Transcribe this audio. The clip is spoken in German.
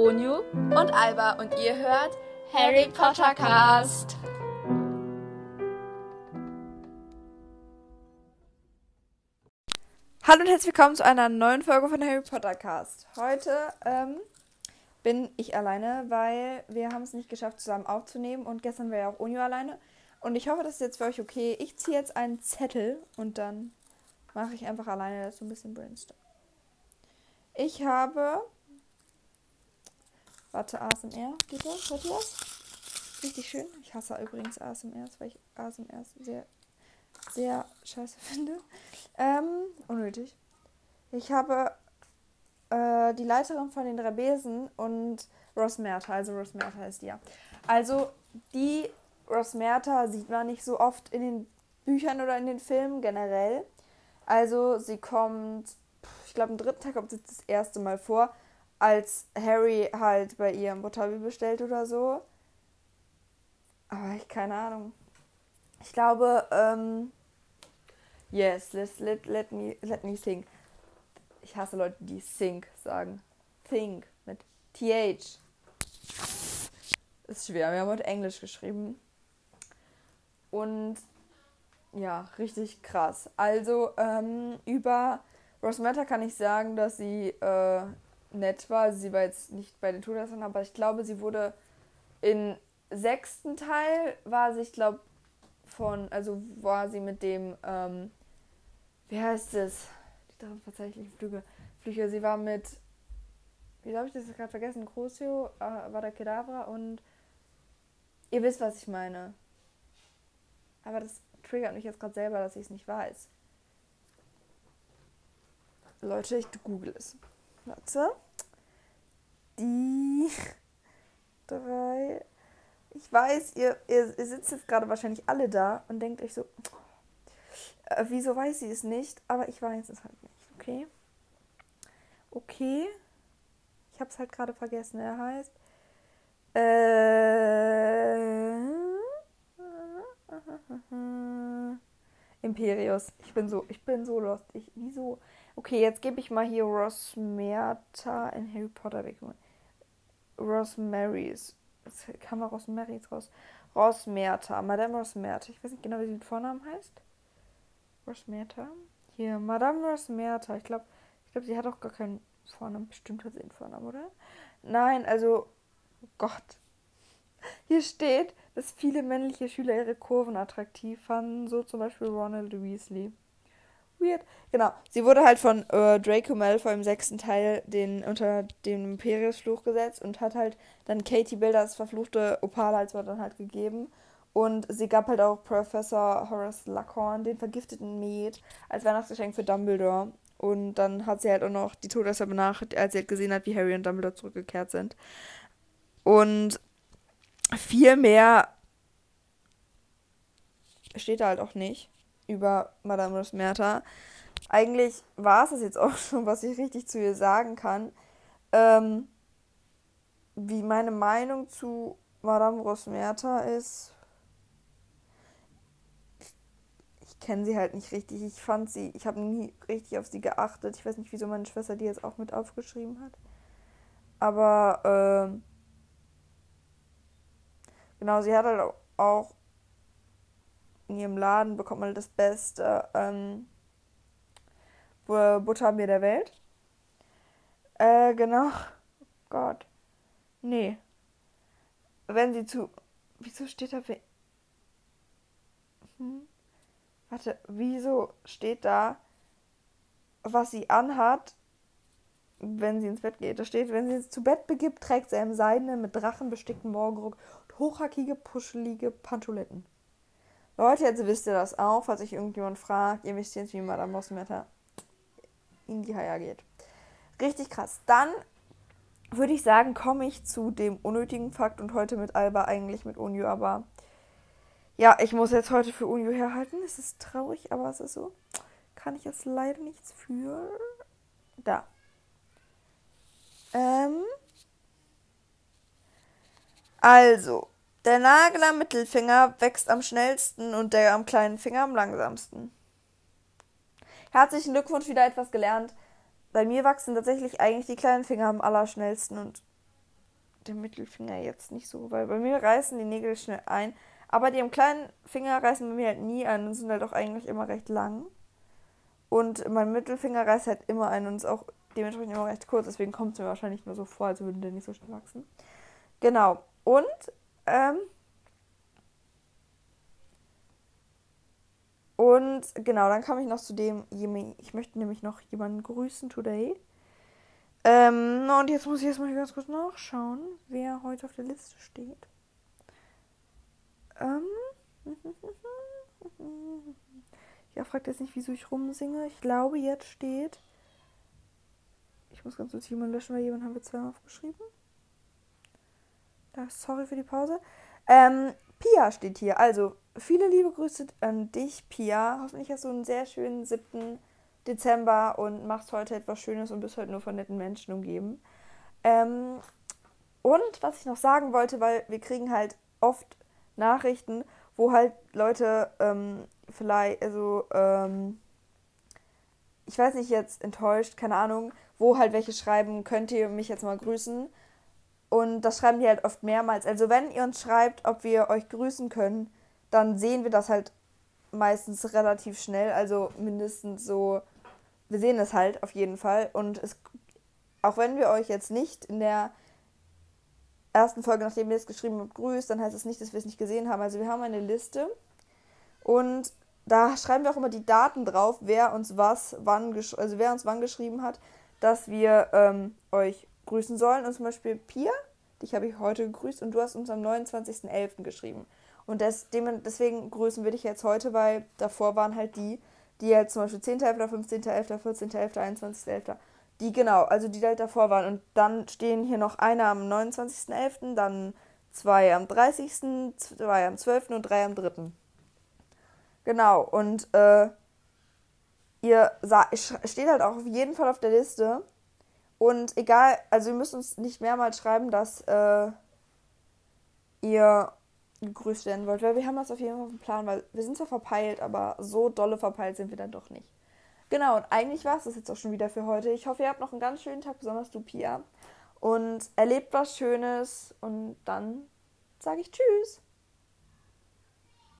Onyu und Alba und ihr hört Harry Potter Cast. Hallo und herzlich willkommen zu einer neuen Folge von Harry Potter Cast. Heute ähm, bin ich alleine, weil wir haben es nicht geschafft, zusammen aufzunehmen und gestern war ja auch Onyu alleine. Und ich hoffe, das ist jetzt für euch okay. Ich ziehe jetzt einen Zettel und dann mache ich einfach alleine das so ein bisschen brainstorm. Ich habe. Warte, ASMR, geht das? Hört ihr das? Richtig schön. Ich hasse übrigens ASMR, weil ich ASMR sehr, sehr scheiße finde. Ähm, unnötig. Ich habe äh, die Leiterin von den drei Besen und Rosmerta, also Rosmerta ist die ja. Also die Rosmerta sieht man nicht so oft in den Büchern oder in den Filmen generell. Also sie kommt, ich glaube, im dritten Tag kommt sie das erste Mal vor, als Harry halt bei ihr ein Butterby bestellt oder so. Aber ich keine Ahnung. Ich glaube, ähm, yes, let, let, let, me, let me think. Ich hasse Leute, die think sagen. Think mit TH. Ist schwer. Wir haben heute Englisch geschrieben. Und ja, richtig krass. Also ähm, über Rosmetta kann ich sagen, dass sie äh, nett war. Sie war jetzt nicht bei den Todessern, aber ich glaube, sie wurde im sechsten Teil war sie, ich glaube, von, also war sie mit dem, ähm, wie heißt es? Die drei verzeihlichen Flüge. Flüge. Sie war mit, wie habe ich das gerade vergessen? Crucio, äh, Kedavra und ihr wisst, was ich meine. Aber das triggert mich jetzt gerade selber, dass ich es nicht weiß. Leute, ich google es. Warte. Die drei. Ich weiß, ihr, ihr, ihr sitzt jetzt gerade wahrscheinlich alle da und denkt euch so, äh, wieso weiß sie es nicht? Aber ich weiß es halt nicht, okay? Okay. Ich habe es halt gerade vergessen. Er heißt. Äh. Imperius. Ich bin so, ich bin so lost. Ich, wieso? Okay, jetzt gebe ich mal hier Rosmerta in Harry Potter weg. Rosmarys. Jetzt kam mal Rosmarys raus. Rosmerta. Madame Rosmerta. Ich weiß nicht genau, wie sie mit Vornamen heißt. Rosmerta. Hier, Madame Rosmerta. Ich glaube, ich glaube, sie hat auch gar keinen Vornamen. Bestimmt hat sie einen Vornamen, oder? Nein, also, oh Gott. Hier steht, dass viele männliche Schüler ihre Kurven attraktiv fanden, so zum Beispiel Ronald Weasley. Weird. Genau. Sie wurde halt von äh, Draco Malfoy im sechsten Teil den, unter dem Imperiusfluch gesetzt und hat halt dann Katie Bill das verfluchte Opal als Wort dann halt gegeben. Und sie gab halt auch Professor Horace Luckhorn den vergifteten Met als Weihnachtsgeschenk für Dumbledore. Und dann hat sie halt auch noch die Todesser benachrichtigt, als sie halt gesehen hat, wie Harry und Dumbledore zurückgekehrt sind. Und viel mehr steht da halt auch nicht über Madame Rosmerta. Eigentlich war es das jetzt auch schon, was ich richtig zu ihr sagen kann. Ähm, wie meine Meinung zu Madame Rosmerta ist. Ich kenne sie halt nicht richtig. Ich fand sie, ich habe nie richtig auf sie geachtet. Ich weiß nicht, wieso meine Schwester die jetzt auch mit aufgeschrieben hat. Aber ähm, Genau, sie hat halt auch in ihrem Laden bekommt man das beste ähm, Butterbier der Welt. Äh, genau. Oh Gott. Nee. Wenn sie zu. Wieso steht da. Hm? Warte, wieso steht da, was sie anhat, wenn sie ins Bett geht? Da steht, wenn sie es zu Bett begibt, trägt sie einen seidenen, mit Drachen bestickten Morgenrock hochhackige, puschelige Pantoletten. Leute, jetzt wisst ihr das auch, falls sich irgendjemand fragt. Ihr wisst jetzt, wie Madame Mosmetter in die Haia geht. Richtig krass. Dann würde ich sagen, komme ich zu dem unnötigen Fakt und heute mit Alba eigentlich mit Unio, aber ja, ich muss jetzt heute für Unio herhalten. Es ist traurig, aber es ist so. Kann ich jetzt leider nichts für. Da. Ähm, also, der Nagel am Mittelfinger wächst am schnellsten und der am kleinen Finger am langsamsten. Herzlichen Glückwunsch, wieder etwas gelernt. Bei mir wachsen tatsächlich eigentlich die kleinen Finger am allerschnellsten und den Mittelfinger jetzt nicht so, weil bei mir reißen die Nägel schnell ein. Aber die am kleinen Finger reißen bei mir halt nie ein und sind halt auch eigentlich immer recht lang. Und mein Mittelfinger reißt halt immer ein und ist auch dementsprechend immer recht kurz. Deswegen kommt es mir wahrscheinlich nur so vor, als würde der nicht so schnell wachsen. Genau. Und, ähm, Und genau, dann kam ich noch zu dem, ich möchte nämlich noch jemanden grüßen today. Ähm, und jetzt muss ich erstmal ganz kurz nachschauen, wer heute auf der Liste steht. Ähm. Ja, fragt jetzt nicht, wieso ich rumsinge. Ich glaube, jetzt steht. Ich muss ganz kurz jemanden löschen, weil jemand haben wir zweimal aufgeschrieben. Da, sorry für die Pause. Ähm, Pia steht hier. Also, viele liebe Grüße an dich, Pia. Hoffentlich hast du einen sehr schönen 7. Dezember und machst heute etwas Schönes und bist heute nur von netten Menschen umgeben. Ähm, und was ich noch sagen wollte, weil wir kriegen halt oft Nachrichten, wo halt Leute ähm, vielleicht, also, ähm, ich weiß nicht, jetzt enttäuscht, keine Ahnung, wo halt welche schreiben, könnt ihr mich jetzt mal grüßen. Und das schreiben die halt oft mehrmals. Also wenn ihr uns schreibt, ob wir euch grüßen können, dann sehen wir das halt meistens relativ schnell. Also mindestens so, wir sehen es halt auf jeden Fall. Und es, auch wenn wir euch jetzt nicht in der ersten Folge, nachdem wir es geschrieben haben, grüßt, dann heißt es das nicht, dass wir es nicht gesehen haben. Also wir haben eine Liste und da schreiben wir auch immer die Daten drauf, wer uns was, wann, also wer uns wann geschrieben hat, dass wir ähm, euch grüßen sollen. Und zum Beispiel Pia, dich habe ich heute gegrüßt und du hast uns am 29.11. geschrieben. Und deswegen grüßen wir dich jetzt heute, weil davor waren halt die, die jetzt zum Beispiel 10.11., 15.11., 14.11., 21.11., die genau, also die halt davor waren. Und dann stehen hier noch einer am 29.11., dann zwei am 30., zwei am 12. und drei am 3. Genau, und äh, ihr steht halt auch auf jeden Fall auf der Liste. Und egal, also ihr müsst uns nicht mehrmals schreiben, dass äh, ihr gegrüßt werden wollt, weil wir haben das auf jeden Fall auf dem Plan, weil wir sind zwar verpeilt, aber so dolle verpeilt sind wir dann doch nicht. Genau, und eigentlich war es das jetzt auch schon wieder für heute. Ich hoffe, ihr habt noch einen ganz schönen Tag, besonders du, Pia. Und erlebt was Schönes und dann sage ich Tschüss.